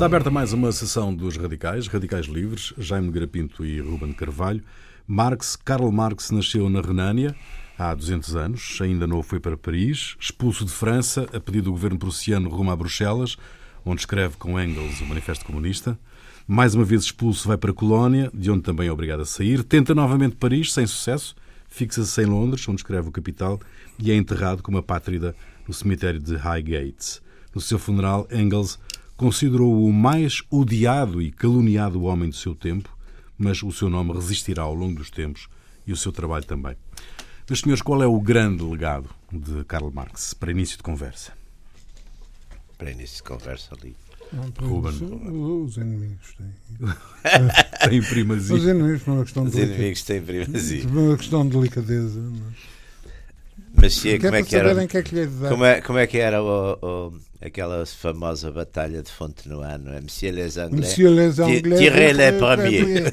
Está aberta mais uma sessão dos Radicais, Radicais Livres, Jaime Grapinto e Ruben Carvalho. Marx, Karl Marx nasceu na Renânia há 200 anos, ainda não foi para Paris, expulso de França a pedido do governo prussiano rumo a Bruxelas, onde escreve com Engels o Manifesto Comunista. Mais uma vez expulso, vai para a Colónia, de onde também é obrigado a sair. Tenta novamente Paris, sem sucesso. Fixa-se em Londres, onde escreve o Capital, e é enterrado como apátrida no cemitério de Highgate. No seu funeral, Engels considerou-o o mais odiado e caluniado homem do seu tempo, mas o seu nome resistirá ao longo dos tempos e o seu trabalho também. Meus senhores, qual é o grande legado de Karl Marx para início de conversa? Para início de conversa ali. Não, Ruben. Os, os inimigos têm. Tem primazia. Os inimigos uma questão Os de inimigos têm primazia. Por uma questão de delicadeza. Mas... Como é que era? que é que é. Como é, como é que era o, o- aquela famosa batalha de Fontenoy, não é? Monsieur les Anglais. Monsieur les Anglais. Tirez les premiers.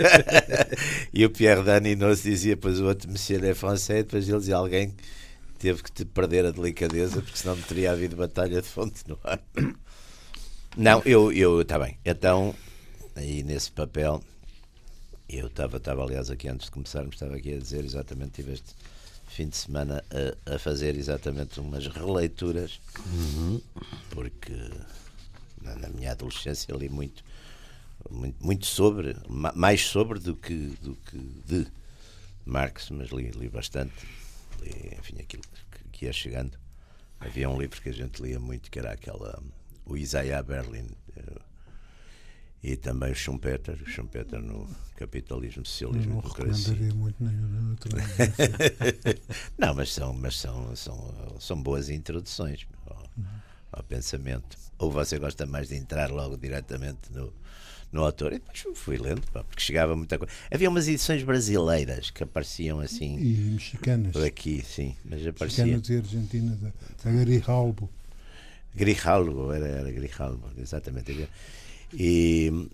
e o Pierre Daninos dizia, depois o outro Monsieur les Français, depois ele dizia alguém teve que te perder a delicadeza, porque senão não teria havido batalha de Fontenoy. Não, eu, eu, está bem. Então, aí nesse papel, eu estava, estava aliás aqui antes de começarmos, estava aqui a dizer exatamente, tive este fim de semana a, a fazer exatamente umas releituras, porque na, na minha adolescência li muito, muito, muito sobre, ma- mais sobre do que, do que de Marx, mas li, li bastante, li, enfim, aquilo que, que ia chegando. Havia um livro que a gente lia muito, que era aquela, o Isaiah Berlin, eh, e também o Schumpeter, o Schumpeter no Capitalismo, Socialismo não e Democracia. recomendaria muito nenhum outro. Não, mas são, mas são, são, são boas introduções ao, ao pensamento. Ou você gosta mais de entrar logo diretamente no, no autor? E depois fui lendo, pá, porque chegava muita coisa. Havia umas edições brasileiras que apareciam assim E mexicanas. por aqui, sim, mas aparecia. Mexicanas e argentinas. A, a Garijalbo. Grijalbo, era, era Grijalbo, exatamente. Havia- E,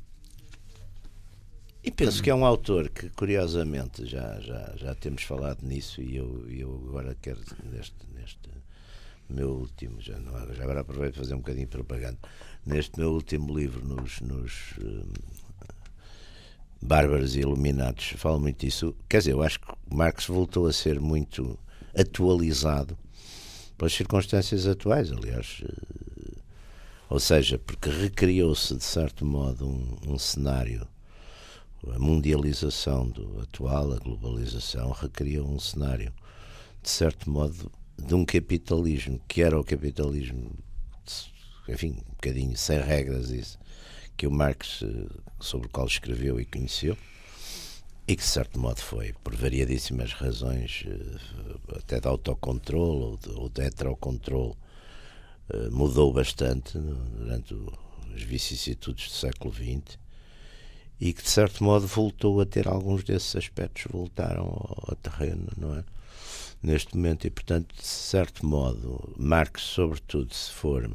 e penso que é um autor que, curiosamente, já, já, já temos falado nisso e eu, eu agora quero, neste, neste meu último, já, não, já agora aproveito para fazer um bocadinho de propaganda, neste meu último livro, nos, nos hum, Bárbaros e Iluminados, falo muito disso. Quer dizer, eu acho que Marx voltou a ser muito atualizado pelas circunstâncias atuais, aliás. Ou seja, porque recriou-se, de certo modo, um, um cenário. A mundialização do atual, a globalização, recriou um cenário, de certo modo, de um capitalismo que era o capitalismo, enfim, um bocadinho sem regras, isso, que o Marx, eh, sobre o qual escreveu e conheceu, e que de certo modo foi, por variadíssimas razões, eh, até de autocontrole ou de, ou de heterocontrole, mudou bastante durante as vicissitudes do século XX e que de certo modo voltou a ter alguns desses aspectos, voltaram ao, ao terreno, não é? Neste momento, e portanto, de certo modo, Marx, sobretudo, se for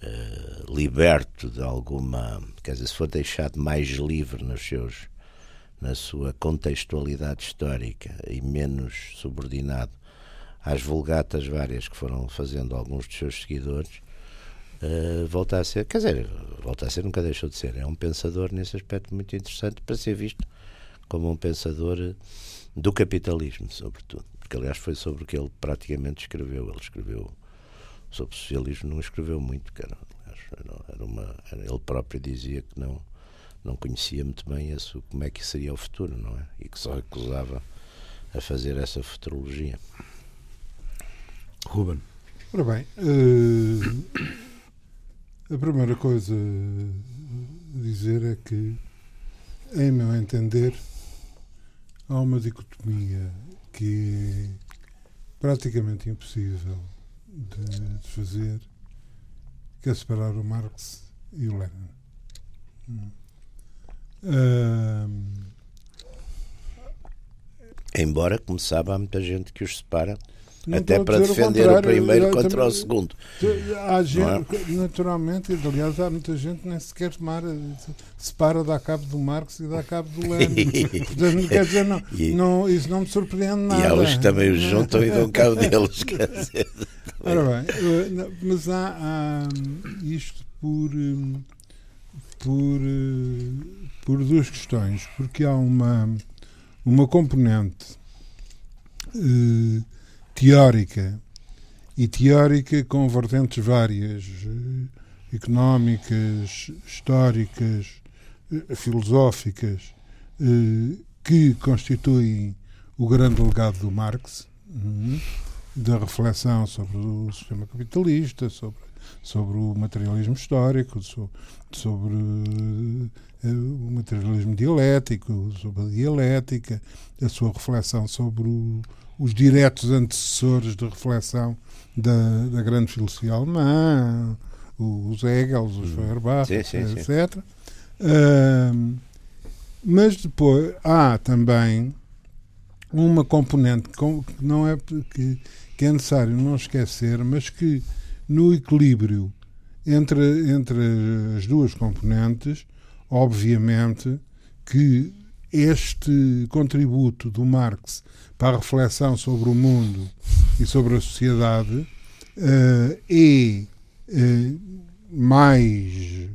eh, liberto de alguma, quer dizer, se for deixado mais livre nos seus na sua contextualidade histórica e menos subordinado às vulgatas várias que foram fazendo alguns dos seus seguidores, eh, volta a ser, quer dizer, volta a ser, nunca deixou de ser, é um pensador nesse aspecto muito interessante para ser visto como um pensador eh, do capitalismo, sobretudo, porque aliás foi sobre o que ele praticamente escreveu, ele escreveu sobre o socialismo, não escreveu muito, cara. Era uma, era- ele próprio dizia que não não conhecia muito bem esse, como é que seria o futuro, não é? E que só recusava a fazer essa futurologia. Ruben. Ora bem, eh, a primeira coisa a dizer é que, em meu entender, há uma dicotomia que é praticamente impossível de, de fazer, que é separar o Marx e o Lenin. Hum. Ahm, Embora, como sabe, há muita gente que os separa, não até para defender o contrário, primeiro contra o também- segundo. Há gente, é? naturalmente, aliás, há muita gente que nem sequer tomar, separa, dá cabo do Marx e dá cabo do Lenin. Portanto, quer dizer, não, E- não, isso não me surpreende nada. E há os que também os juntam e dão cabo deles. Quer dizer, Ora bem, eh, mas há, há, isto por, hum, por, eh, por duas questões. Porque há uma, uma componente uh, teórica e teórica com vertentes várias, uh, económicas, históricas, uh, filosóficas, que constituem o grande legado do Marx, uhum, da reflexão sobre o sistema capitalista, sobre, sobre o materialismo histórico, sobre, sobre o materialismo dialético, sobre a dialética, a sua reflexão sobre o, os diretos antecessores de reflexão da, da grande filosofia alemã, os Hegel, os Feuerbach, sim, sim, etc. Sim. Uh, mas depois há também uma componente que não é que, que é necessário não esquecer, mas que no equilíbrio entre, entre as duas componentes, obviamente que este contributo do Marx para a reflexão sobre o mundo e sobre a sociedade uh, é uh, mais,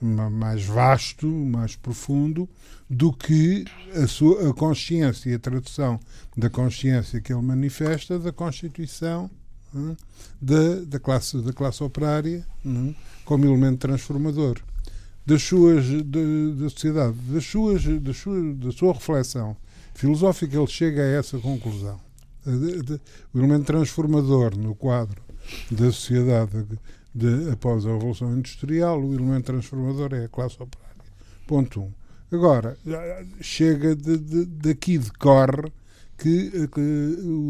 mais vasto, mais profundo do que a, sua, a consciência e a tradução da consciência que ele manifesta da Constituição uh, da, da, classe, da classe operária como elemento transformador das suas da, da sociedade, das suas, das suas, da sua reflexão filosófica, ele chega a essa conclusão. O elemento transformador no quadro da sociedade de, de, após a Revolução Industrial, o elemento transformador é a classe operária. Ponto 1. Um. Agora, chega de, de, daqui decorre que, que,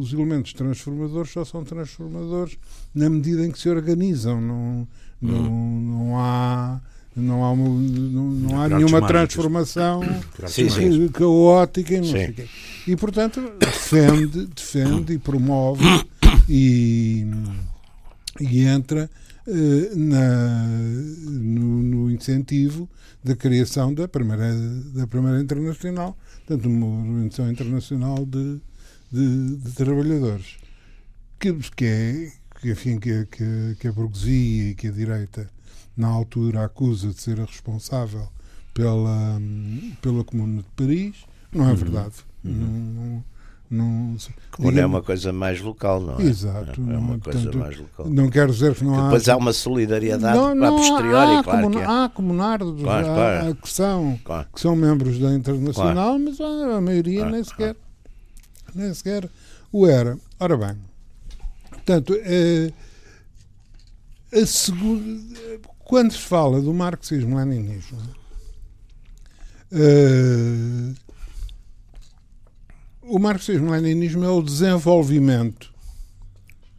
os elementos transformadores só são transformadores na medida em que se organizam. Não, não, hum. não há não há, não, não há nenhuma transformação sim, sim. caótica e não sei quê. E, portanto, defende, defende e promove e, e entra uh, na, no, no, incentivo da criação da primeira, da primeira internacional, portanto, uma organização internacional de, de, de trabalhadores. Que, que é, que, enfim, que, que, que a burguesia e que a direita na altura acusa de ser a responsável pela, pela Comuna de Paris. Não é uhum. verdade. Uhum. Não, não, Comuna é uma coisa mais local, não é? Exato. É, uma coisa portanto, mais local. Não quero dizer que não que há. Depois há uma solidariedade não, não, a posteriori, há, claro. Comuna, é. Há comunardos claro, claro. que, são, claro. que são membros da Internacional, mas a maioria nem sequer nem sequer o era. Ora bem, portanto, é, a segunda, quando se fala do marxismo-leninismo, uh, o marxismo-leninismo é o desenvolvimento,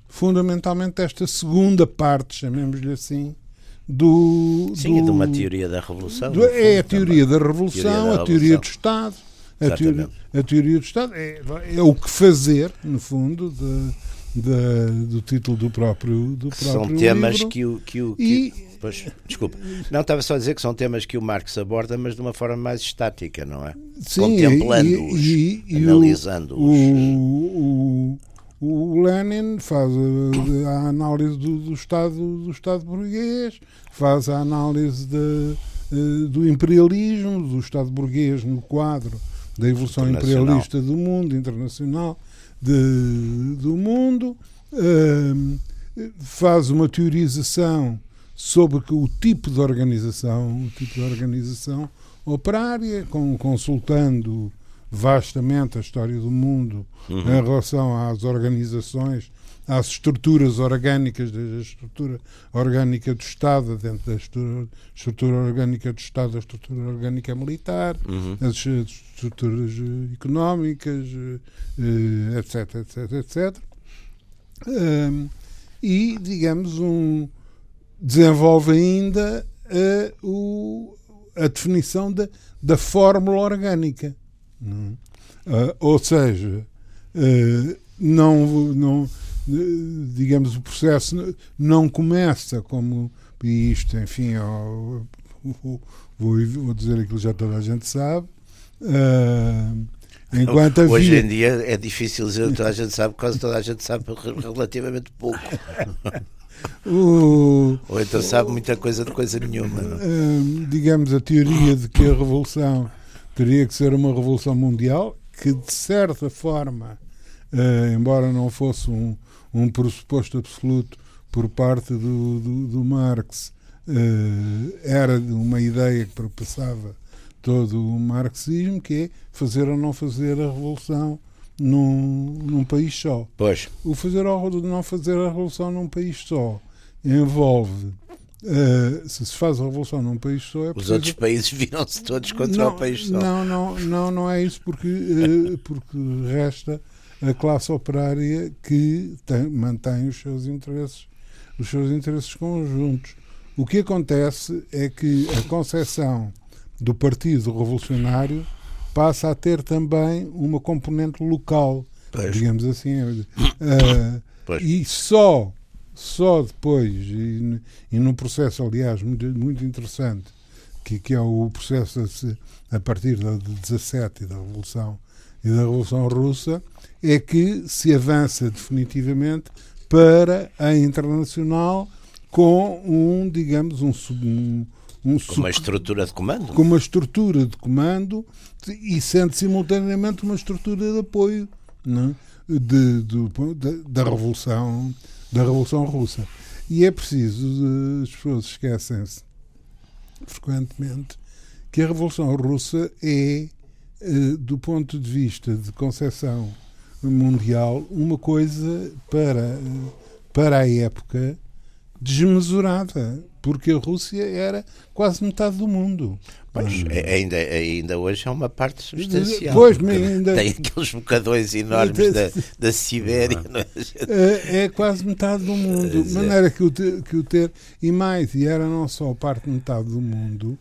fundamentalmente, desta segunda parte, chamemos-lhe assim, do. Sim, do, de uma teoria da revolução. Do, é a teoria da revolução, teoria da a teoria do Estado. A teoria, a teoria, do Estado é, é o que fazer, no fundo, de, de, do título do próprio, do próprio São temas livro. que o. Que o que... E, Pois, desculpa. Não, estava só a dizer que são temas que o Marx aborda, mas de uma forma mais estática, não é? Contemplando-os, analisando-os. O, o, o, Lenin faz a, a análise do, do, Estado, do Estado burguês, faz a análise de, eh, do imperialismo, do Estado burguês no quadro da evolução imperialista do mundo, internacional de, do mundo, uh, faz uma teorização sobre o tipo de organização, o tipo de organização operária, com, consultando vastamente a história do mundo uhum. em relação às organizações, às estruturas orgânicas, desde a estrutura orgânica do Estado, dentro da estrutura, estrutura orgânica do Estado, a estrutura orgânica militar, uhum. as estruturas eh, económicas, etc, etc, etc. Um, e, digamos, um, desenvolve ainda uh, o, a definição da, da fórmula orgânica. Uh, ou seja, uh, não, não, digamos, o processo não começa como isto, enfim, vou, vou, dizer aquilo que já toda a gente sabe. Enquanto havia... Hoje em dia é difícil dizer que toda a gente sabe, quase toda a gente sabe relativamente pouco. o, Ou então sabe muita coisa de coisa nenhuma. não hum, digamos, a teoria de que a revolução teria que ser uma revolução mundial, que de certa forma, eh, embora não fosse um, um pressuposto absoluto por parte do, do, do Marx, eh, era uma ideia que perpassava todo o marxismo, que é fazer ou não fazer a revolução num, num país só. Pois, O fazer ou não fazer a revolução num país só envolve. eh, se se faz a revolução num país só, é os preciso- outros países viram-se todos contra não, o país só. Não, não, não, não é isso, porque, eh, porque resta a classe operária que tem- mantém os seus interesses, os seus interesses conjuntos. O que acontece é que a concepção do Partido Revolucionário passa a ter também uma componente local, Pois. digamos assim. Pois. e só, só depois, e, e num processo, aliás, muito, muito interessante, que, que é o processo a, a partir da, de 17 e da Revolução e da Revolução Russa, é que se avança definitivamente para a internacional com um, digamos, um, um, um Com uma estrutura de comando. com uma estrutura de comando e sendo simultaneamente uma estrutura de apoio não é? de, do- da, da revolução da revolução russa e é preciso as pessoas esquecem-se frequentemente que a revolução russa é eh, do ponto de vista de concepção mundial uma coisa para eh, para a época desmesurada porque a Rússia era quase metade do mundo Pois, é- ainda, ainda hoje é uma parte substancial. Pois, ainda- Tem aqueles bocadões enormes da, da Sibéria. é? É, é quase metade do mundo. De é. maneira que o, ter, que o ter. E mais, e era não só parte de metade do mundo,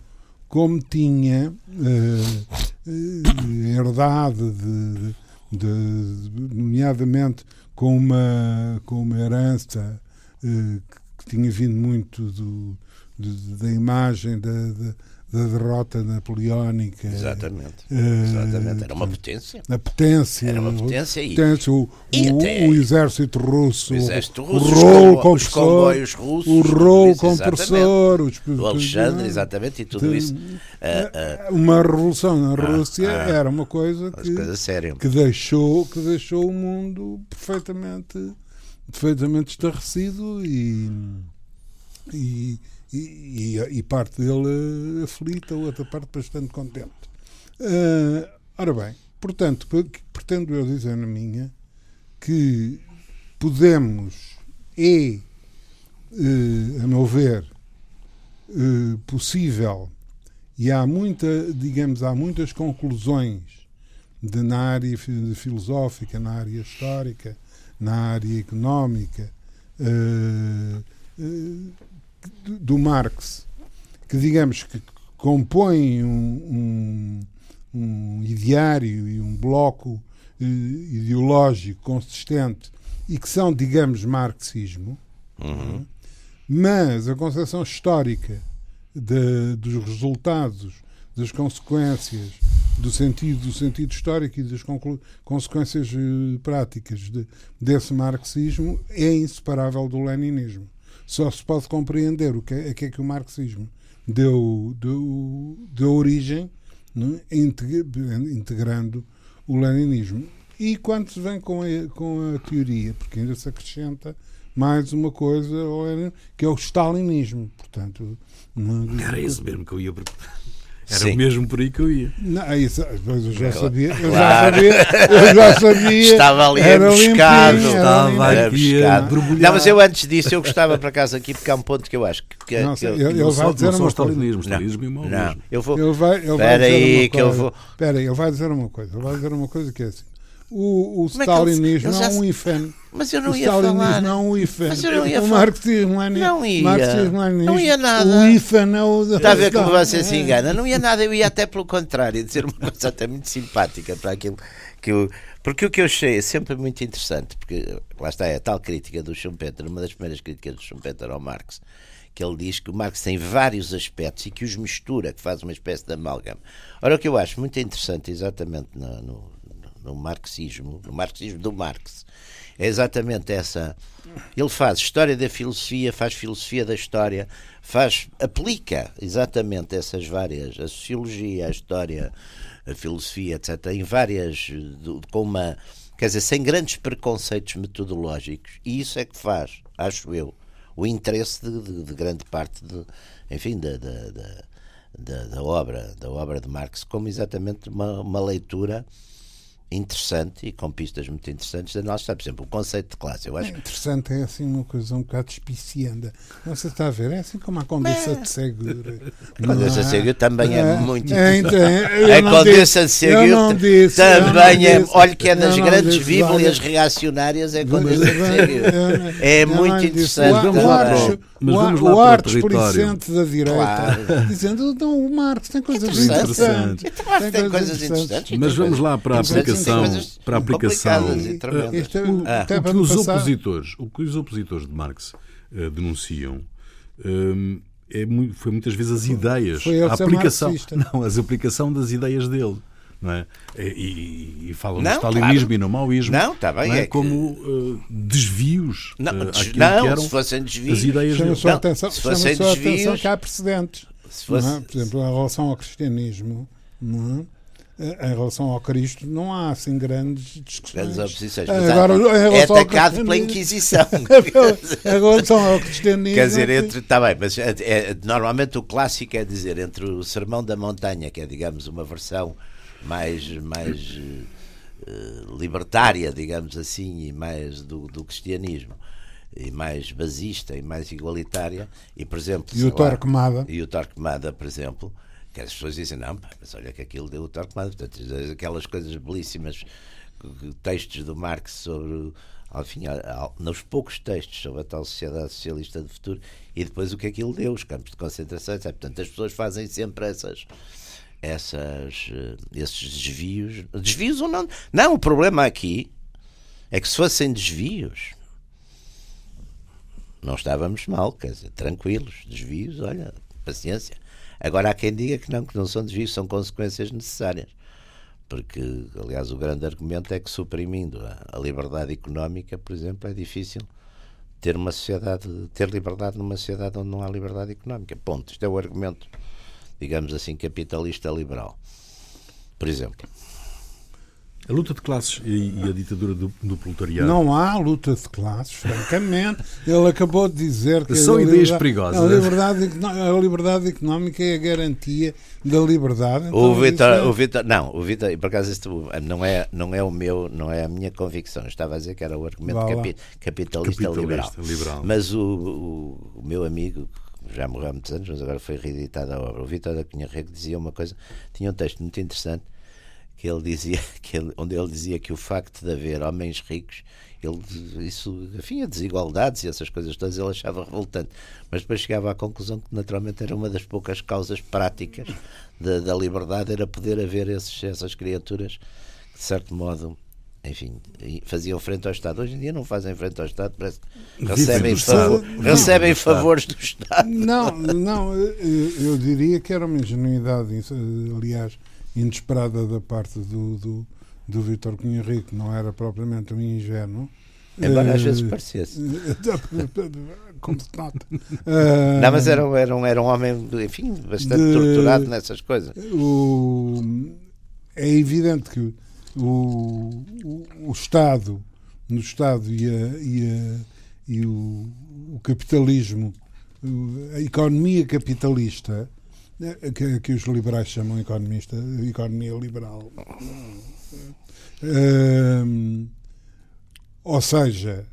como tinha eh, eh, herdado, de- de- nomeadamente com uma, com uma herança eh, que, tinha vindo muito do, de- da imagem da, da, da derrota napoleónica. Exatamente. Eh, Exatamente. Era uma potência. a potência. Era uma potência e- potência, o, e o- até- o exército russo, O exército o russo, os rolo os compressor, comboios russos, o rolo compressor, os, O Alexandre, exatamente, e tudo isso. Ah, ah, Uma revolução na Ah, Rússia era uma coisa que, coisa séria. que deixou que deixou o mundo perfeitamente perfeitamente estarrecido e e, e, e- e parte dele aflita, outra parte bastante contente. Ah, ora bem, portanto, pretendo eu dizer na minha que podemos é, eh, a meu ver, eh, possível e há muita, digamos, há muitas conclusões de, na área fi- filosófica, na área histórica, na área económica eh, eh, do- Marx, que digamos que compõem um, um, um ideário e um bloco eh, ideológico consistente e que são, digamos, marxismo, Uhum. mas a concepção histórica de- dos resultados, das consequências, do sentido, do sentido histórico e das consequências eh, práticas de- desse marxismo é inseparável do leninismo. Só se pode compreender o que é, que é que o marxismo deu, deu, deu origem, é? Integ- integrando o leninismo. E quando se vem com a, com a teoria, porque ainda se acrescenta mais uma coisa que é o stalinismo. Portanto, não, Era isso mesmo que eu ia. Era Sim. mesmo por aí que eu ia. não, é isso, pois eu já sabia, eu Claro. já sabia, eu já sabia. Estava ali Era emboscado. Estava. Era aqui buscado. a borbulhar. Não, mas eu antes disso, eu gostava para casa aqui, porque há um ponto que eu acho que. que, Não que eu, ele- não vai só, dizer não só o uma coisa. stalinismo, o stalinismo é mau não, eu vou. Ele vai, ele vai Espera dizer aí uma que eu vou- Espera aí, ele vai dizer uma coisa. Ele vai dizer uma coisa que é assim. O, o é stalinismo já é um IFEN. Mas eu O não ia stalinismo falar. é um IFEN. Mas eu não ia o falar. marxismo é Não ia. Marxismo é Não ia nada. O IFEN é o Está a ver como Não, você se é. engana? Não ia nada, eu ia até pelo contrário, dizer uma coisa até muito simpática para aquilo que eu. Porque o que eu achei é sempre muito interessante, porque lá está, é a tal crítica do Schumpeter, uma das primeiras críticas do Schumpeter ao Marx, que ele diz que o Marx tem vários aspectos e que os mistura, que faz uma espécie de amálgama. Ora, o que eu acho muito interessante, exatamente no, no- no marxismo, no marxismo do Marx, é exatamente essa. Ele faz história da filosofia, faz filosofia da história, faz aplica exatamente essas várias a sociologia, a história, a filosofia, etc. Em várias com uma quer dizer sem grandes preconceitos metodológicos e isso é que faz, acho eu, o interesse de, de, de grande parte de, enfim, da, da, da, obra da obra de Marx como exatamente uma, uma leitura interessante e com pistas muito interessantes da nossa, por exemplo, o conceito de classe. Eu acho... É interessante, é assim uma coisa um bocado espicienda. Você está a ver? É assim como a Condessa de Segura. A Condessa de Segura também é, é muito é, é, A Condessa de Segura também é. Olha que é das grandes bíblias reacionárias, é a Condessa de Segura. É muito interessante. O, Artes, mas vamos lá o Artes Policente da direita, claro. dizendo não, o Marx tem coisas interessantes. Tem coisas interessantes. Mas vamos lá para a aplicação aplicação, para a aplicação. O, ah. o, que os opositores, o que os opositores de Marx uh, denunciam um, é, foi muitas vezes as ideias, a aplicação, não, as aplicação das ideias dele. Não é? E, e falam não, no stalinismo claro. e no maoísmo não, tá bem, não é? é como uh, desvios não, uh, não que eram se fossem desvios, as ideias chama dele. Só atenção, se fossem desvios, atenção que há precedentes. Fosse... É? Por exemplo, em relação ao cristianismo, não é? Em relação ao Cristo não há assim grandes discussões. Grandes oposições. Agora, é atacado pela Inquisição. em relação ao cristianismo. Quer dizer, entre. Está bem, mas é, é, normalmente o clássico é dizer entre o Sermão da Montanha, que é, digamos, uma versão mais. mais uh, libertária, digamos assim, e mais do, do cristianismo e mais basista e mais igualitária e por exemplo e o Torquemada e o Torquemada por exemplo que as pessoas dizem, não, mas olha que aquilo deu o Torquemada. Portanto, aquelas coisas belíssimas, textos do Marx sobre, enfim, nos poucos textos sobre a tal sociedade socialista do futuro e depois o que aquilo deu, os campos de concentração, etc. Portanto, as pessoas fazem sempre essas essas, eh, esses desvios. Desvios ou não? Não, o problema aqui é que se fossem desvios, não estávamos mal, quer dizer, tranquilos. Desvios, olha, paciência. Agora há quem diga que não, que não são desvios, são consequências necessárias. Porque, aliás, o grande argumento é que suprimindo a, liberdade económica, por exemplo, é difícil ter uma sociedade, ter liberdade numa sociedade onde não há liberdade económica. Ponto. Isto é o argumento, digamos assim, capitalista liberal. Por exemplo. A luta de classes e, a ditadura do, do proletariado. Não há luta de classes, francamente. Ele acabou de dizer que. São ideias perigosas. A liberdade, a liberdade económica é a garantia da liberdade. Então o Vitor, é... o Vitor, não, o Vitor, por acaso isto não é, não é o meu, não é a minha convicção. estava a dizer que era o argumento capi, capitalista, capitalista liberal. liberal. Mas o, o, o meu amigo, já morreu há muitos anos, mas agora foi reeditada a obra. O Vitor da Cunha Rego dizia uma coisa, tinha um texto muito interessante que ele dizia que ele, onde ele dizia que o facto de haver homens ricos ele isso enfim a desigualdades e essas coisas todas ele achava revoltante mas depois chegava à conclusão que naturalmente era uma das poucas causas práticas da, da liberdade era poder haver esses, essas criaturas que de certo modo enfim, faziam frente ao Estado. Hoje em dia não fazem frente ao Estado, parece que recebem, favor, recebem favores do Estado. Não, não, eu, eu diria que era uma ingenuidade, aliás, inesperada da parte do, do, do Vítor Cunha Rico, não era propriamente um ingênuo. Embora às vezes parecesse. Como se nota. Não, mas era, era, um, era um homem, enfim, bastante de, torturado nessas coisas. O, é evidente que o, o, o Estado, no Estado e, a, e, a, e o, o capitalismo, a economia capitalista, que, que os liberais chamam economista, economia liberal. Um, ou seja,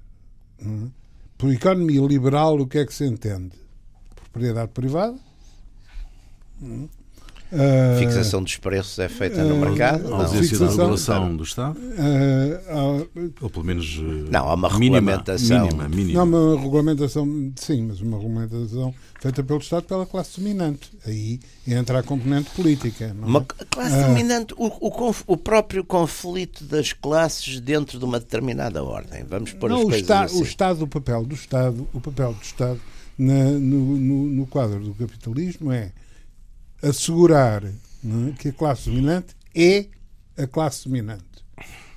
por economia liberal, o que é que se entende? Propriedade privada, Uh, fixação dos preços é feita uh, no mercado? A ausência da regulação do Estado? Uh, Ou pelo menos. não, há uma regulamentação. Mínima, mínima. Não, uma regulamentação, sim, mas uma regulamentação feita pelo Estado pela classe dominante. Aí entra a componente política. Não uma é? classe dominante, o, o, o, próprio conflito das classes dentro de uma determinada ordem. Vamos pôr não, as coisas está, assim. O Estado, o papel do Estado, o papel do Estado na, no, no, no quadro do capitalismo é assegurar é, que a classe dominante é a classe dominante.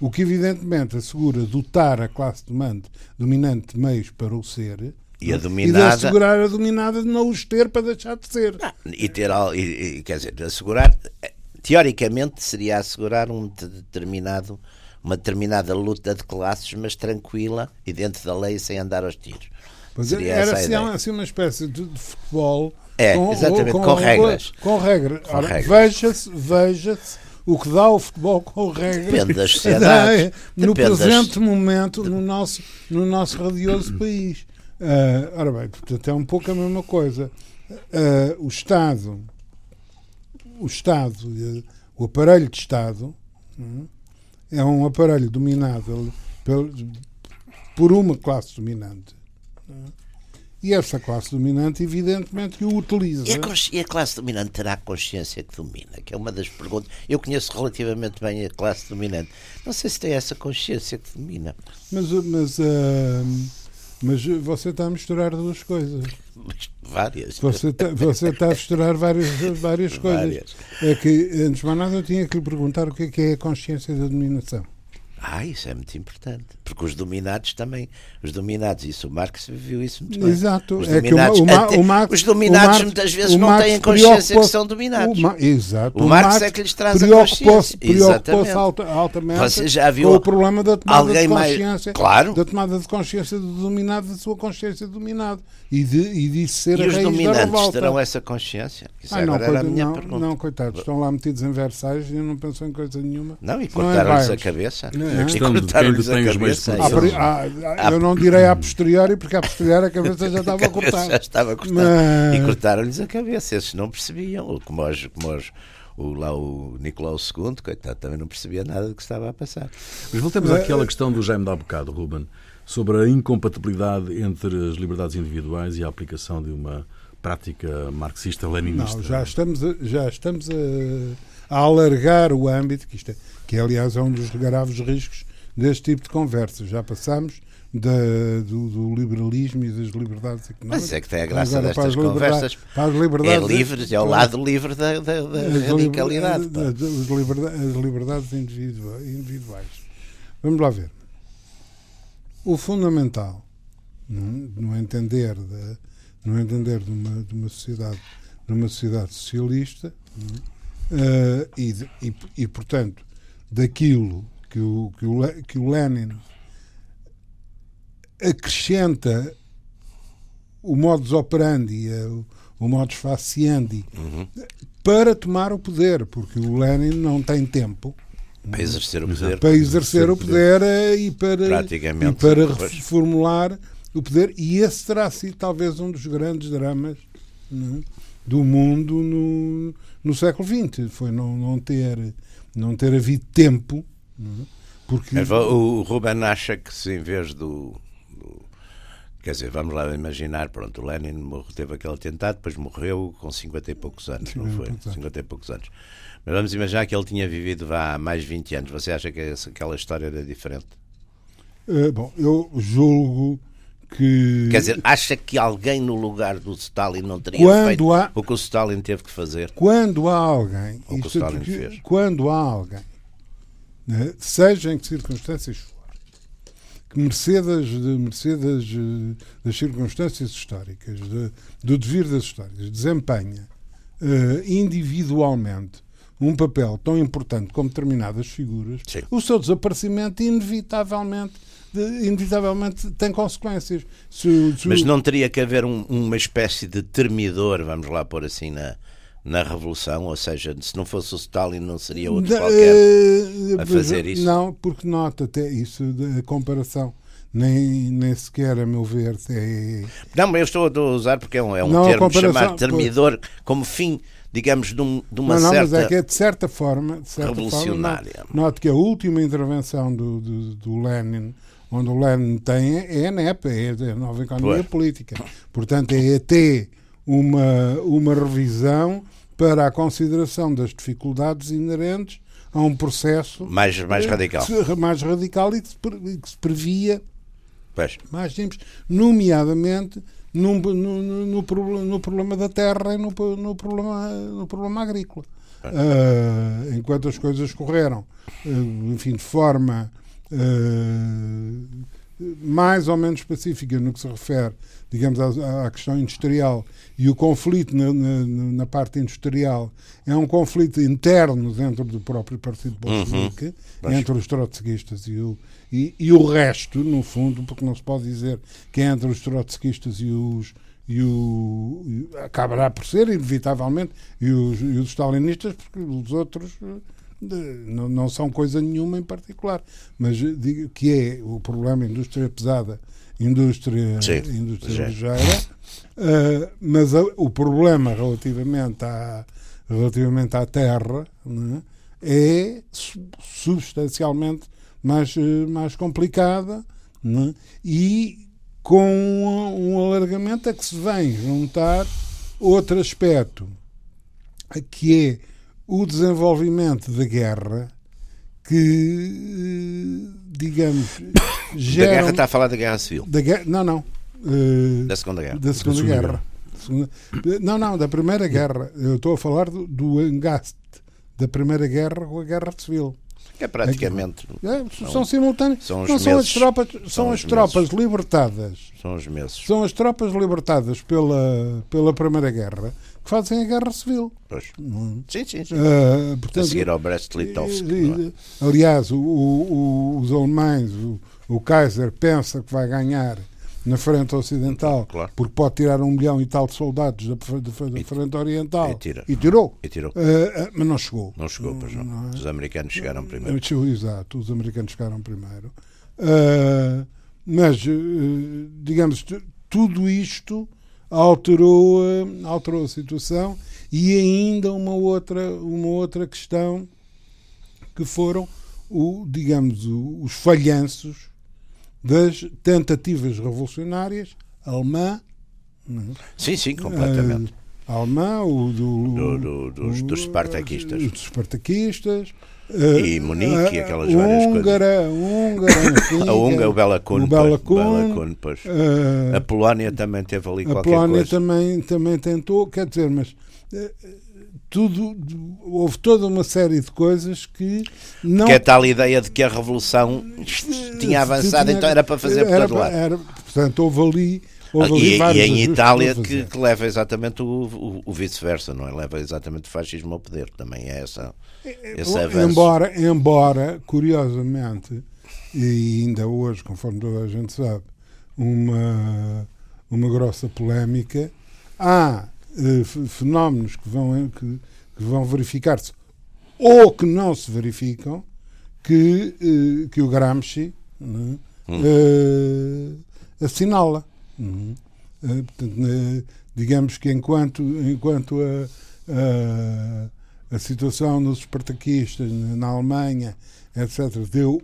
O que evidentemente assegura dotar a classe dominante, dominante de meios para o ser E a e de dominada. assegurar a dominada de não os ter para deixar de ser. E ter, e- quer dizer, assegurar, teoricamente seria assegurar um de- determinado, uma determinada luta de classes, mas tranquila e dentro da lei sem andar aos tiros. Pois Seria era assim, assim uma espécie de, de futebol É, exatamente, com regras. Com regras. Com regras. Veja-se, veja-se o que dá o futebol com regras. Depende das sociedades. no Depende das- presente momento, no nosso, no nosso radioso país. Ah, ora bem, portanto, é um pouco a mesma coisa. Ah, o Estado, o Estado, o aparelho de Estado, hum, é um aparelho dominado por uma classe dominante. E essa classe dominante, evidentemente, que o utiliza. E a, e a classe dominante terá a consciência que domina? Que é uma das perguntas. Eu conheço relativamente bem a classe dominante. Não sei se tem essa consciência que domina. Mas, mas, ah, mas você está a misturar duas coisas. Mas Várias. Você está, você está a misturar várias, várias coisas. Várias. É que, antes de mais nada, eu tinha que lhe perguntar o que é, que é a consciência da dominação. Ah, isso é muito importante. Porque os dominados também. Os dominados, isso o Marx viu isso muito bem. Exato. Os É que o dominados, o até- o Marx- os dominados o Marx- muitas vezes o não Marx têm consciência que são dominados. O Exato. O Marx é que lhes traz a consciência. Preocupou-se alta- altamente Você já viu com o problema da tomada alguém de mais- consciência. Claro. Da tomada de consciência do dominado, da sua consciência do dominado. E, de, e disso ser E a os dominantes terão essa consciência? Isso Ai, não, agora era a minha não, pergunta. não, coitados, estão lá metidos em Versailles e não pensam em coisa nenhuma. Não, e é cortaram-lhes a cabeça. Não, é a E cortaram-lhes a cabeça. Ah, produção. por- ah, eu não direi a posteriori, porque a posteriori a cabeça já estava A cabeça já cortada. estava cortada. Mas- E cortaram-lhes a cabeça. Esses não percebiam. Como, os, como os, o, lá o Nicolau II, coitado, também não percebia nada do que estava a passar. Mas voltemos àquela questão do Jaime de há bocado, Ruben, sobre a incompatibilidade entre as liberdades individuais e a aplicação de uma prática marxista-leninista. Não, já estamos, a, já estamos a, a alargar o âmbito, que, isto é, que aliás é um dos graves riscos deste tipo de conversas. Já passamos da, do, do liberalismo e das liberdades económicas. Mas é que tem a graça destas as liberdades- conversas. É liberdades- livre, é o lado livre da, da, da as radicalidade. liber- pá. as liberdade- as liberdades individua- individuais. Vamos lá ver. O fundamental, no, entender, de, no entender de, uma, de uma sociedade, de uma sociedade socialista, eh, e, de- e, e, portanto, daquilo que o, que o, que o Lenin acrescenta o modus operandi, o, modus faciandi, Uhum. para tomar o poder, porque o Lenin não tem tempo Para exercer o poder. para exercer o poder eh, e para, e para reformular o poder. E esse terá sido talvez um dos grandes dramas não é, do mundo no, no século XX. Foi não, não, ter, não ter havido tempo. É, Porque O o Ruben acha que se em vez do, do- Quer dizer, vamos lá imaginar, pronto, o Lenin morreu, teve aquele atentado, depois morreu com 50 e poucos anos, não 50 foi? poucos anos. 50 e poucos anos. Mas vamos imaginar que ele tinha vivido há mais de 20 anos. Você acha que aquela história era diferente? eh, bom, eu julgo que Quer dizer, acha que alguém no lugar do Stalin não teria Quando feito há- o que o Stalin teve que fazer? quando há alguém, Ou que o é Stalin porque- fez. quando há alguém, né, seja em que circunstâncias for, que mercê das, de, mercê das, eh, das circunstâncias históricas, de- do devir das histórias, desempenha eh, individualmente um papel tão importante como determinadas figuras, Sim. o seu desaparecimento inevitavelmente, de- inevitavelmente tem consequências. Se, se Mas não teria que haver um- uma espécie de termidor, vamos lá pôr assim, na, na Revolução? Ou seja, se não fosse o Stalin, não seria outro Da- qualquer. eh, a fazer isso? Não, porque nota até isso, a comparação, nem, nem sequer, a meu ver, é. Não, mas eu estou a usar porque é um, é um Não, termo chamado termidor, como fim, digamos, de, um- de uma não, não, mas certa. é que é de certa forma. De certa revolucionária. Forma, note, que a última intervenção do, do, do Lenin, onde o Lenin tem, é a NEP, é a nova economia Pois. política. Portanto, é até uma, uma revisão para a consideração das dificuldades inerentes a um processo Mais, mais radical. se- mais radical e que se, que se previa Pois. mais simples, nomeadamente no, no, no, no problema da terra e no, no problema, no problema agrícola. uh, enquanto as coisas correram, uh, enfim, de forma mais ou menos específica no que se refere, digamos, à, à questão industrial e o conflito na, na, na, parte industrial é um conflito interno dentro do próprio Partido uhum. Bolchevique, uhum. entre os trotskistas e o, e, e, o resto, no fundo, porque não se pode dizer que é entre os trotskistas e os, e o e acabará por ser, inevitavelmente, e os, e os stalinistas, porque os outros de, não, não, são coisa nenhuma em particular. Mas digo que é o problema indústria pesada, indústria, Sim, indústria ligeira, uh, mas a, o problema relativamente à, relativamente à terra né, é substancialmente mais, mais complicada né, e com um, um alargamento a que se vem juntar outro aspecto, que é o desenvolvimento da guerra que, digamos, gera. Da guerra está a falar da guerra civil? Da guerra, não, não. Uh, da Segunda Guerra. Da Segunda, da segunda guerra. guerra. Não, não, da Primeira Guerra. Eu estou a falar do, do engaste da Primeira Guerra com a Guerra Civil. É praticamente. É, são simultâneos. São, não são as tropas, são, são as tropas meses. libertadas. São os meses. São as tropas libertadas pela, pela Primeira Guerra que fazem a guerra civil. Pois. Sim, sim, sim. Uh, portanto, a seguir ao Brest-Litovsk. É? Aliás, o, o, os alemães, o, o Kaiser pensa que vai ganhar na frente ocidental, claro. porque pode tirar um milhão e tal de soldados da, da, da frente oriental. E, tira. e tirou. E tirou. Uh, mas não chegou. Não chegou, pois não. não é? Os americanos chegaram primeiro. Exato, os americanos chegaram primeiro. Uh, mas, digamos, tudo isto alterou, alterou a situação e ainda uma outra, uma outra questão que foram o, digamos, o, os falhanços das tentativas revolucionárias alemã. É? Sim, sim, completamente. Uh, alemã, o do, do, do dos, dos Spartaquistas. Dos Spartaquistas. Uh, e Munique e aquelas várias húngara, coisas. Húngara, enfim, a Húngara, o Belacun, o Belacun, pois. Uh, a Polónia também teve ali qualquer coisa. A Polónia também, também tentou, quer dizer, mas uh, tudo, houve toda uma série de coisas que não. Que é tal ideia de que a revolução tinha avançado, tinha, então era para fazer por todo lado. Era, portanto, houve ali. E, e em Itália que, que, leva exatamente o, o, o vice-versa, não é? Leva exatamente o fascismo ao poder, também é essa, esse avanço. Embora, embora, curiosamente, e ainda hoje, conforme toda a gente sabe, uma, uma grossa polémica, há uh, fenómenos que vão, que, que vão verificar-se ou que não se verificam que, uh, que o Gramsci né, uh, assinala. Uhum. portanto, digamos que enquanto, enquanto a, a, a situação dos espartaquistas na Alemanha, etc., deu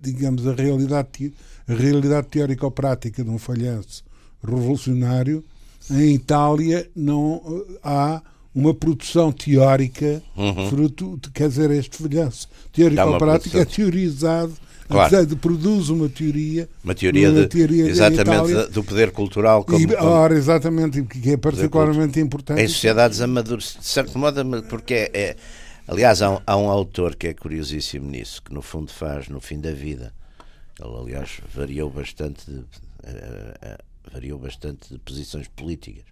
digamos, a realidade, a realidade teórico-prática de um falhanço revolucionário, em Itália não eh, há uma produção teórica uhum. fruto, de, quer dizer, este falhanço teórico-prático é teorizado Claro. De, produz uma teoria. Uma teoria, uma de, teoria exatamente do poder cultural. Como, e, ora, exatamente, que é particularmente importante. Em sociedades amadurecidas, de certo modo, porque é. é aliás, há um, há um, autor que é curiosíssimo nisso, que no fundo faz no fim da vida. Ele, aliás, variou bastante de, uh, uh, variou bastante de posições políticas,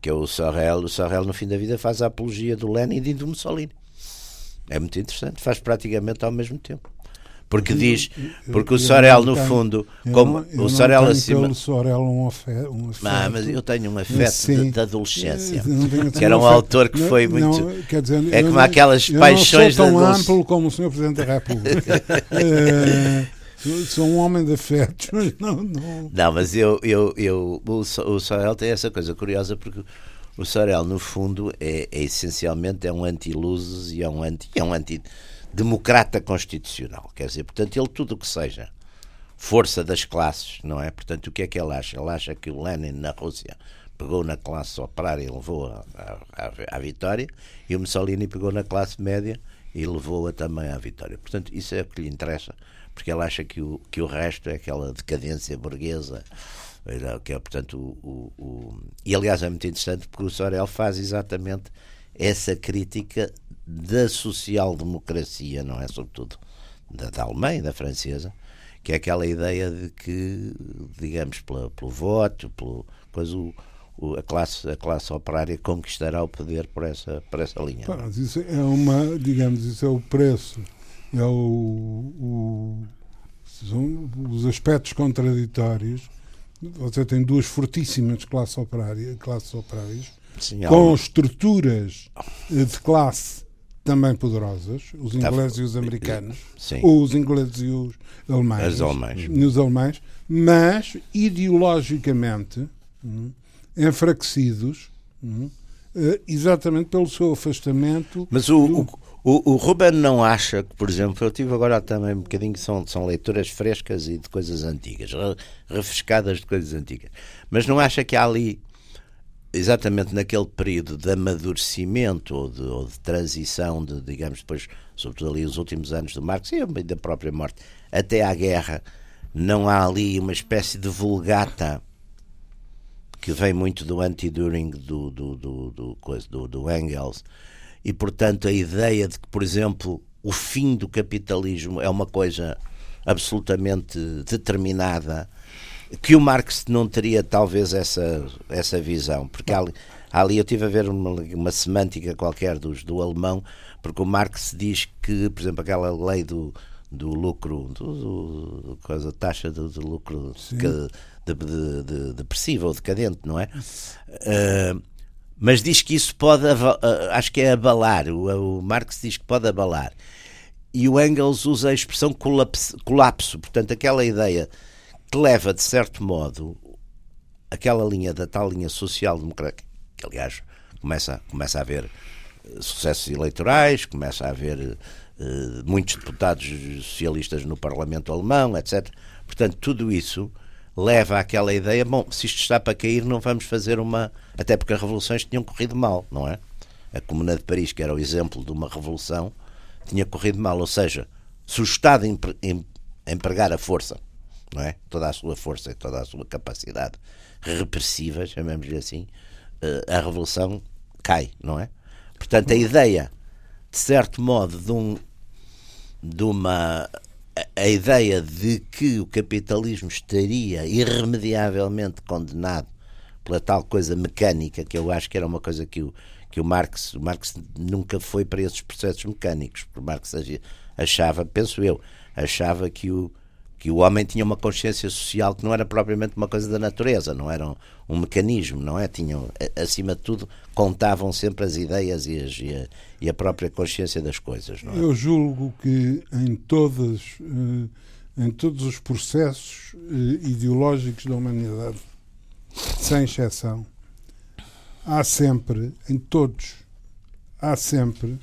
que é o Sorrel. O Sorrel, no fim da vida, faz a apologia do Lenin e do Mussolini. É muito interessante, faz praticamente ao mesmo tempo. Porque diz, porque o Sorel, no fundo, como não, o Sorel acima. Pelo Sorel um afeto, um afeto. Ah, mas eu tenho um afeto de, adolescência. Que era um, um autor que foi não, muito. Não, quer dizer, é como aquelas paixões da. Não sou tão amplo como o Sr. Presidente da República. é, Sou um homem de afetos, mas não. Não, não mas eu, eu, eu, o, o Sorel tem essa coisa curiosa porque o Sorel, no fundo, é, é essencialmente é um anti-luzes e é um anti. É um anti democrata constitucional. Quer dizer, portanto, ele tudo o que seja força das classes, não é? Portanto, o que é que ele acha? Ele acha que o Lenin na Rússia pegou na classe operária e levou à vitória, e o Mussolini pegou na classe média e levou-a também à vitória. Portanto, isso é o que lhe interessa porque ele acha que o, que o resto é aquela decadência burguesa. Que é, portanto, o, o, o... E aliás é muito interessante porque o Sorel faz exatamente essa crítica da social-democracia, não é? Sobretudo da, da alemã e da francesa, que é aquela ideia de que, digamos, pela, pelo voto, pelo coisa, o, o, a, classe, a classe operária conquistará o poder por essa, por essa linha. Mas isso é uma, digamos, isso é o preço, é o, o os aspectos contraditórios. Você tem duas fortíssimas classes operárias, classes operárias Sim, com estruturas de classe também poderosas, os tá ingleses e os americanos, Sim. os ingleses e os alemães, alemães, os alemães. Mas ideologicamente hum, enfraquecidos hum, eh, exatamente pelo seu afastamento. Mas o, do... o, o, Ruben não acha que, por exemplo, eu tive agora também um bocadinho, são, são leituras frescas e de coisas antigas, refrescadas de coisas antigas, mas não acha que há ali exatamente naquele período de amadurecimento ou de, ou de, transição, de, digamos, depois, sobretudo ali os últimos anos do Marx e da própria morte, até à guerra, não há ali uma espécie de vulgata que vem muito do anti-During do, do, do, do, do, do Engels, e portanto a ideia de que, por exemplo, o fim do capitalismo é uma coisa absolutamente determinada que o Marx não teria talvez essa, essa visão, porque ali, ali eu tive a ver uma, uma semântica qualquer dos, do alemão, porque o Marx diz que, por exemplo, aquela lei do, do lucro, do, do, coisa, taxa do, do lucro de, de, de, depressiva ou decadente, não é? Uh, mas diz que isso pode, uh, acho que é abalar, o, o Marx diz que pode abalar. E o Engels usa a expressão colapso, colapso. Portanto, aquela ideia que leva, de certo modo, aquela linha da tal linha social-democrática, que aliás começa, começa a haver eh, sucessos eleitorais, começa a haver uh, muitos deputados socialistas no Parlamento alemão, etc. Portanto, tudo isso leva àquela ideia, bom, se isto está para cair, não vamos fazer uma. Até porque as revoluções tinham corrido mal, não é? A Comuna de Paris, que era o exemplo de uma revolução, tinha corrido mal. Ou seja, se o Estado empregar a força não é? Toda a sua força e toda a sua capacidade repressiva, chamemos-lhe assim, eh, a revolução cai, não é? Portanto, a ideia, de certo modo, de, um, de uma. A ideia de que o capitalismo estaria irremediavelmente condenado pela tal coisa mecânica, que eu acho que era uma coisa que o, que o Marx, o Marx nunca foi para esses processos mecânicos, porque Marx achava, penso eu, achava que o, que o homem tinha uma consciência social que não era propriamente uma coisa da natureza, não era um, um mecanismo, não é? Tinham, acima de tudo, contavam sempre as ideias e, as, e, a, e a, própria consciência das coisas. É? Eu julgo que em todas, eh, em todos os processos eh, ideológicos da humanidade, sem exceção, há sempre, em todos, há sempre,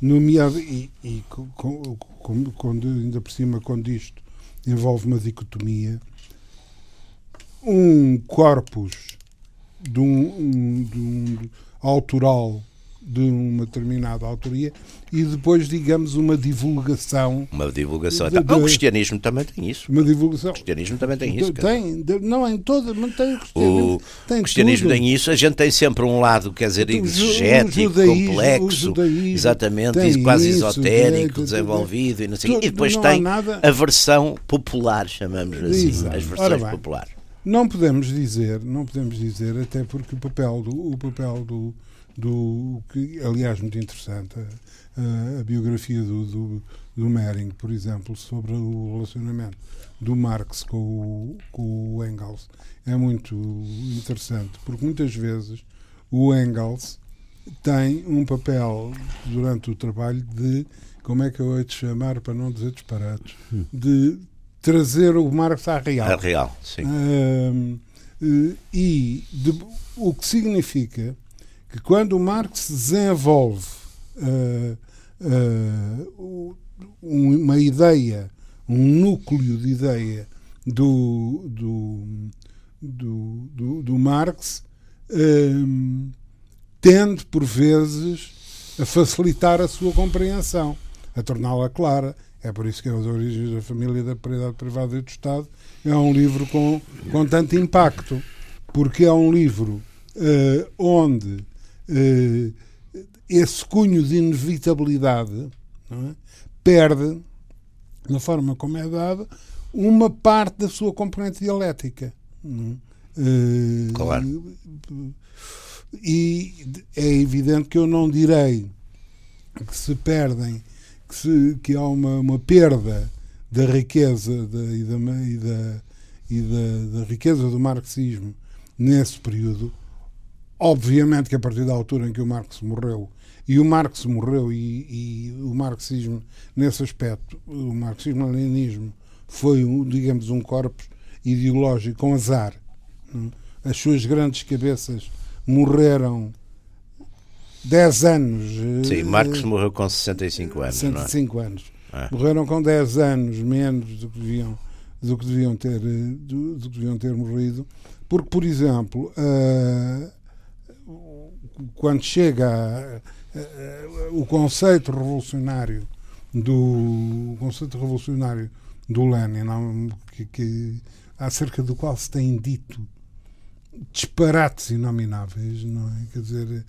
nomeado, e, e com, com, quando, ainda por cima, quando isto envolve uma dicotomia, um corpus de um, um, de um autoral de uma determinada autoria e depois, digamos, uma divulgação. Uma divulgação. De, de, o cristianismo também tem isso. Uma divulgação. O cristianismo também tem isso. Tem, não em toda, mas tem o cristianismo. O tem cristianismo tudo. tem isso. A gente tem sempre um lado, quer dizer, exegético, complexo, exatamente, quase isso, esotérico, é, desenvolvido e não sei tudo, E depois tem nada... a versão popular, chamamos assim, Exato. as versões populares. Não podemos dizer, não podemos dizer, até porque o papel do, o papel do do que aliás muito interessante a, a biografia do, do, do Mering, por exemplo, sobre o relacionamento do Marx com o, com o Engels é muito interessante porque muitas vezes o Engels tem um papel durante o trabalho de como é que eu hei de chamar para não dizer disparates hum. de trazer o Marx à real. À real, sim. e de, o que significa que quando Marx desenvolve uh, uh, uma ideia, um núcleo de ideia do, do, do, do, do Marx, uh, tende, por vezes, a facilitar a sua compreensão, a torná-la clara. É por isso que As Origens da Família da Propriedade Privada e do Estado é um livro com, com tanto impacto, porque é um livro uh, onde esse cunho de inevitabilidade é? perde, na forma como é dada, uma parte da sua componente dialética. É? Claro. E é evidente que eu não direi que se perdem, que, se, que há uma, uma perda da riqueza da, e, da, e, da, e da, da riqueza do marxismo nesse período. Obviamente que a partir da altura em que o Marx morreu, e o Marx morreu e, e o marxismo, nesse aspecto, o marxismo-leninismo foi, um, digamos, um corpo ideológico com azar. As suas grandes cabeças morreram 10 anos. Sim, Marx morreu com 65 anos. 65 é? anos. É. Morreram com 10 anos menos do que deviam, do que deviam, ter, do, do que deviam ter morrido. Porque, por exemplo, uh, quando chega uh, o conceito revolucionário do conceito revolucionário do Lenin, que, que, acerca do qual se tem dito disparates inomináveis, não é? Quer dizer,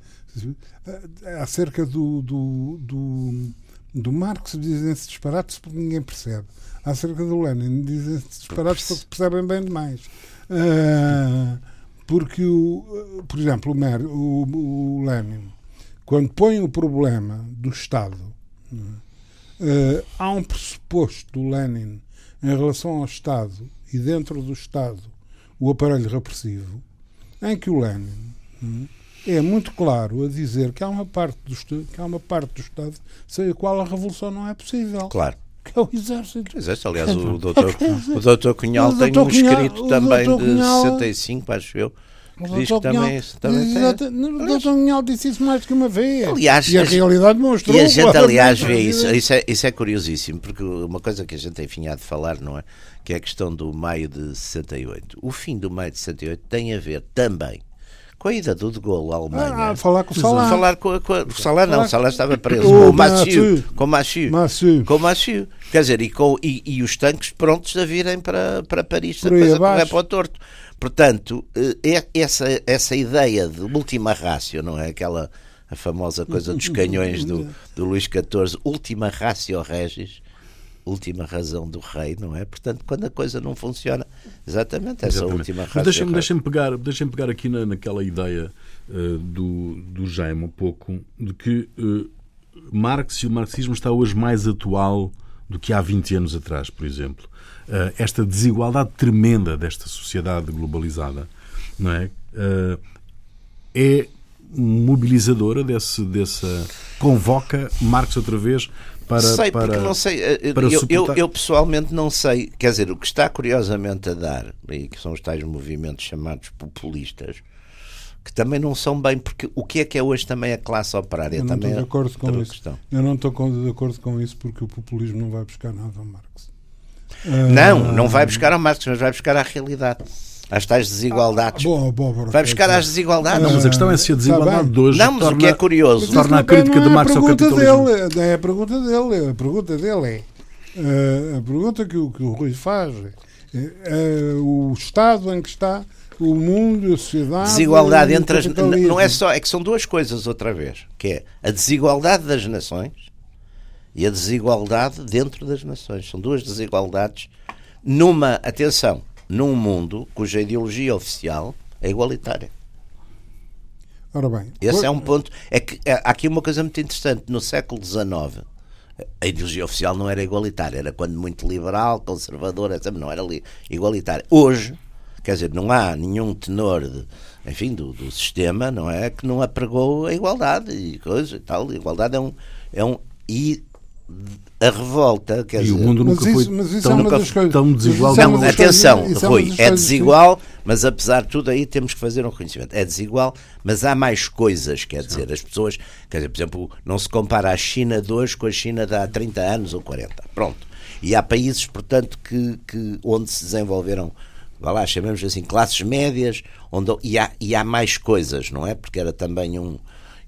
acerca do, do, do, do Marx dizem-se disparates porque ninguém percebe. Acerca do Lenin dizem-se disparates porque percebem bem demais. Uh, porque, o, por exemplo, o, Mer, o, o Lenin, quando põe o problema do Estado, uh, há um pressuposto do Lenin em relação ao Estado e dentro do Estado o aparelho repressivo, em que o Lenin é muito claro a dizer que há uma parte do que há uma parte do Estado sem a qual a revolução não é possível. Claro. Que é o exército. Exército. Aliás, o doutor, o doutor Cunhal o doutor tem um Cunhal, escrito também de Cunhal, 65, acho eu, que diz que também, também Exato, tem. O doutor Cunhal disse isso mais que uma vez. Aliás, e a, a realidade mostrou. E a gente, aliás, vê isso. Isso é, isso é curiosíssimo, porque uma coisa que a gente tem finhado de falar, não é? Que é a questão do maio de 68. O fim do maio de 68 tem a ver também com a ida do De Gaulle à Alemanha. Ah, falar com o Salah. Falar com, com o Salah, não, o Salah estava preso. Com o Massieu. Com o Massieu. Com o Massieu. Quer dizer, e, com, e, e, os tanques prontos a virem para, para Paris, depois a correr para o torto. Portanto, eh, é, essa, essa ideia de última rácio, não é? Aquela a famosa coisa dos canhões do, do Luís XIV, última rácio regis, última razão do rei, não é? Portanto, quando a coisa não funciona, exatamente essa exatamente. última razão. Deixa-me deixa pegar, deixa pegar aqui na, naquela ideia uh, do, do Jaime um pouco de que uh, Marx e o marxismo está hoje mais atual do que há 20 anos atrás, por exemplo. Uh, esta desigualdade tremenda desta sociedade globalizada, não é? é mobilizadora desse, dessa convoca Marx outra vez para, sei, para, porque não sei. Eh, eh, eu, eu, eu, pessoalmente não sei. Quer dizer, o que está curiosamente a dar, e que são os tais movimentos chamados populistas, que também não são bem, porque o que é que é hoje também a classe operária? Eu não também estou de acordo com isso. Questão. Eu não estou de acordo com isso porque o populismo não vai buscar nada ao Marx. Não, não vai buscar ao Marx, mas vai buscar à realidade às tais desigualdades. Ah, boa, boa, Vai buscar às desigualdades. Não, mas a questão é se a desigualdade de hoje. Não, mas torna, o que é curioso. Torna a crítica de Marx ao capitalismo. Dele, é a pergunta dele. A pergunta dele é. A pergunta que o, que o Rui faz é uh, o estado em que está o mundo, a sociedade. Desigualdade entre as. Não é só. É que são duas coisas outra vez. Que é a desigualdade das nações e a desigualdade dentro das nações. São duas desigualdades numa. Atenção num mundo cuja ideologia oficial é igualitária. Ora bem. Esse é um ponto. É que é, há aqui uma coisa muito interessante. No século XIX, a ideologia oficial não era igualitária, era quando muito liberal, conservadora, não era igualitária. Hoje, quer dizer, não há nenhum tenor de, enfim, do, do sistema, não é, que não apregou a igualdade e coisa e tal. A igualdade é um, é um e a revolta. Quer e dizer, o mundo nunca isso, foi tão, é nunca, tão desigual. É não, atenção, coisas, Rui, é desigual, mas apesar de tudo aí temos que fazer um reconhecimento. É desigual, mas há mais coisas, quer dizer, as pessoas, quer dizer, por exemplo, não se compara a China de hoje com a China de há 30 anos ou 40. Pronto. E há países, portanto, que, que onde se desenvolveram vá lá, chamemos assim, classes médias, onde, e, há, e há mais coisas, não é? Porque era também um.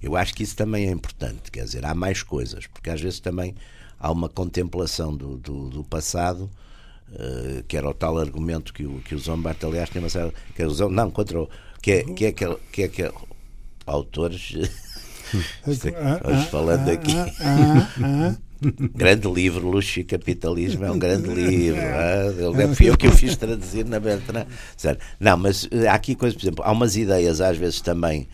Eu acho que isso também é importante, quer dizer, há mais coisas, porque às vezes também há uma contemplação do, do, do passado, uh, que era o tal argumento que o, que o Zombart, aliás, tinha uma série. Que é o, não, contra o. Que é, que é aquele. Que é aquele autores. Isto aqui, Hoje falando aqui. grande livro, Luxo e Capitalismo é um grande livro. É, fui eu que o fiz traduzir na Bertrand. Não, mas há aqui coisas, por exemplo, há umas ideias às vezes também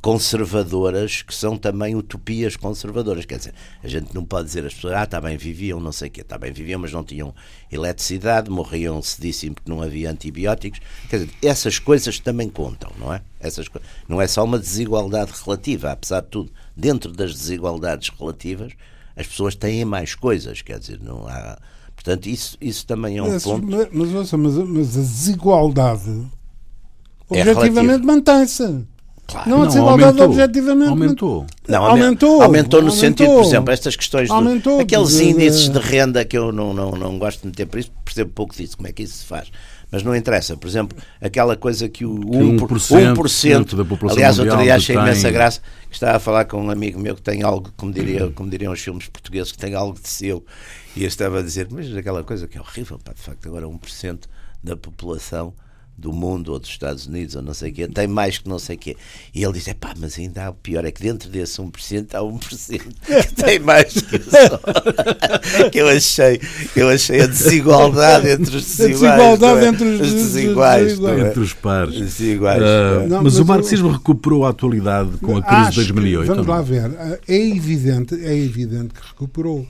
conservadoras que são também utopias conservadoras. Quer dizer, a gente não pode dizer às pessoas, ah, está bem, viviam, não sei o quê, está bem, viviam, mas não tinham eletricidade, morriam cedíssimo porque não havia antibióticos. Quer dizer, essas coisas também contam, não é? Essas não é só uma desigualdade relativa, apesar de tudo, dentro das desigualdades relativas, as pessoas têm mais coisas, quer dizer, não há. Portanto, isso, isso também é um mas, ponto. Mas, mas, mas, a desigualdade é objetivamente mantém-se. Claro. Não, a desigualdade aumentou, objetivamente aumentou. Não, aumentou. Aumentou no aumentou, sentido, por exemplo, estas questões aumentou, aqueles índices de renda que eu não, não, não gosto de meter por isso, percebo pouco disso, como é que isso se faz. Mas não interessa, por exemplo, aquela coisa que o 1%, 1%, 1% da população aliás, outro dia achei tem... imensa graça, que estava a falar com um amigo meu que tem algo, como, diria, como diriam os filmes portugueses, que tem algo de seu, e eu estava a dizer, mas aquela coisa que é horrível, pá, de facto, agora 1% da população do mundo ou dos Estados Unidos ou não sei o quê, tem mais que não sei o quê. E ele diz: pá, mas ainda há o pior, é que dentro desse 1% há 1% que tem mais que isso. que eu achei, eu achei a desigualdade entre os desiguais. desigualdade é? entre os, os desiguais. desiguais. É? Entre os pares. Desiguais, uh, não, mas, mas, o marxismo eu... recuperou a atualidade com a crise de 2008. vamos lá ver. É evidente, é evidente que recuperou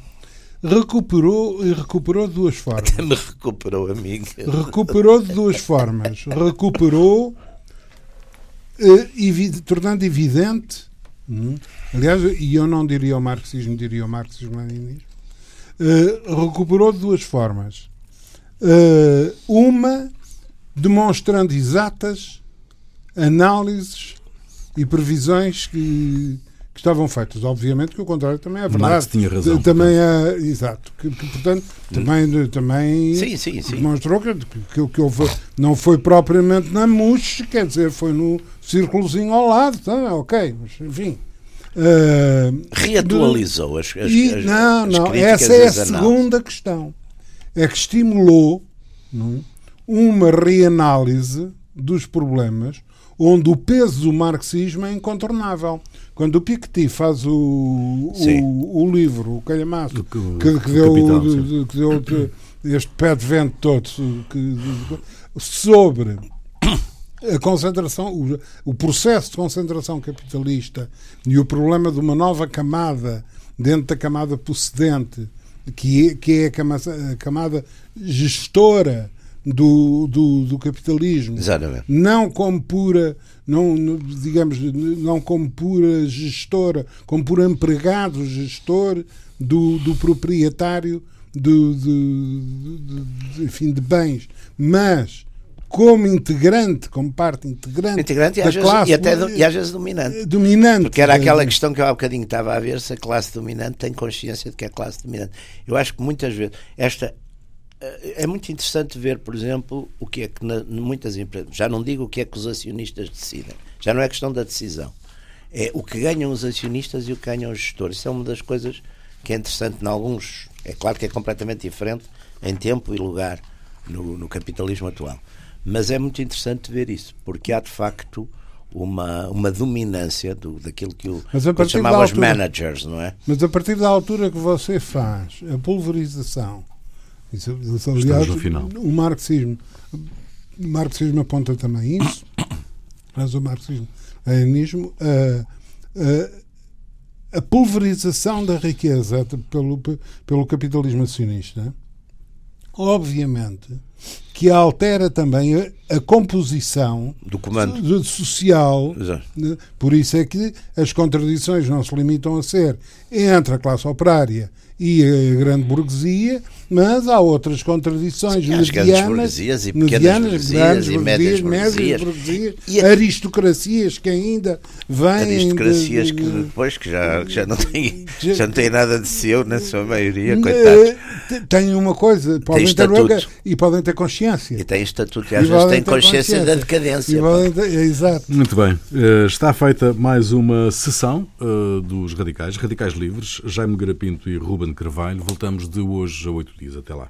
recuperou e recuperou de duas formas. Até me recuperou, amigo. Recuperou de duas formas. Recuperou, eh, tornando evidente, hum, aliás, e eu não diria o marxismo, diria o marxismo-leninismo, eh, recuperou de duas formas. Eh, uma, demonstrando exatas análises e previsões que que estavam feitas. Obviamente que o contrário também é verdade. Marx tinha razão. Também é, exato. Que, que, portanto, também, também sim, sim, sim. demonstrou que, que, que houve, não foi propriamente na mousse, quer dizer, foi no círculozinho ao lado, tá? ok, mas enfim. Uh, Reatualizou as, as, e, as Não, as não, essa é a segunda questão. É que estimulou não, uma reanálise dos problemas onde o peso do marxismo é incontornável. Quando o Piketty faz o, o, o, livro, o calhamaço, que, que, que, deu, capital, que deu de, este pé de vento todo que, sobre a concentração, o, o processo de concentração capitalista e o problema de uma nova camada dentro da camada procedente, que é, que é a, camada, a camada gestora do, do, do capitalismo. Exatamente. Não como pura, não, digamos, não como pura gestora, como pura empregado gestor do, do proprietário do, enfim, de bens, mas como integrante, como parte integrante, integrante e, da às classe, vezes, e, até, e às vezes dominante. Dominante. Porque era aquela questão que eu há bocadinho estava a ver se a classe dominante tem consciência de que é classe dominante. Eu acho que muitas vezes esta é, é muito interessante ver, por exemplo, o que é que na, muitas empresas, já não digo o que é que os acionistas decidem, já não é questão da decisão, é o que ganham os acionistas e o que ganham os gestores. Isso é uma das coisas que é interessante em alguns, é claro que é completamente diferente em tempo e lugar no, no capitalismo atual, mas é muito interessante ver isso, porque há de facto uma, uma dominância do, daquilo que o que chamava os managers, não é? Mas a partir da altura que você faz a pulverização isso, isso, aliás, o marxismo, o marxismo aponta também isso, mas o marxismo leninismo a, a, a, pulverização da riqueza pelo, pelo capitalismo acionista, obviamente que altera também a, a composição do comando social. Exato. Né? Por isso é que as contradições não se limitam a ser entre a classe operária e a grande burguesia, mas há outras contradições Sim, medianas, e medianas, burguesias, e médias burguesias, burguesias e a... aristocracias que ainda vêm... Aristocracias de, de, de, que depois que já, que já, não têm, já não têm nada de seu na sua maioria, né, coitados. Têm uma coisa, podem ter lugar, e podem ter consciência. E têm estatuto, e às e vezes têm consciência, consciência, da decadência. Ter, exato. Muito bem, eh, está feita mais uma sessão uh, dos Radicais, Radicais Livres, Jaime Garapinto e Ruben Carvalho. Voltamos de hoje a 8 feliz até lá.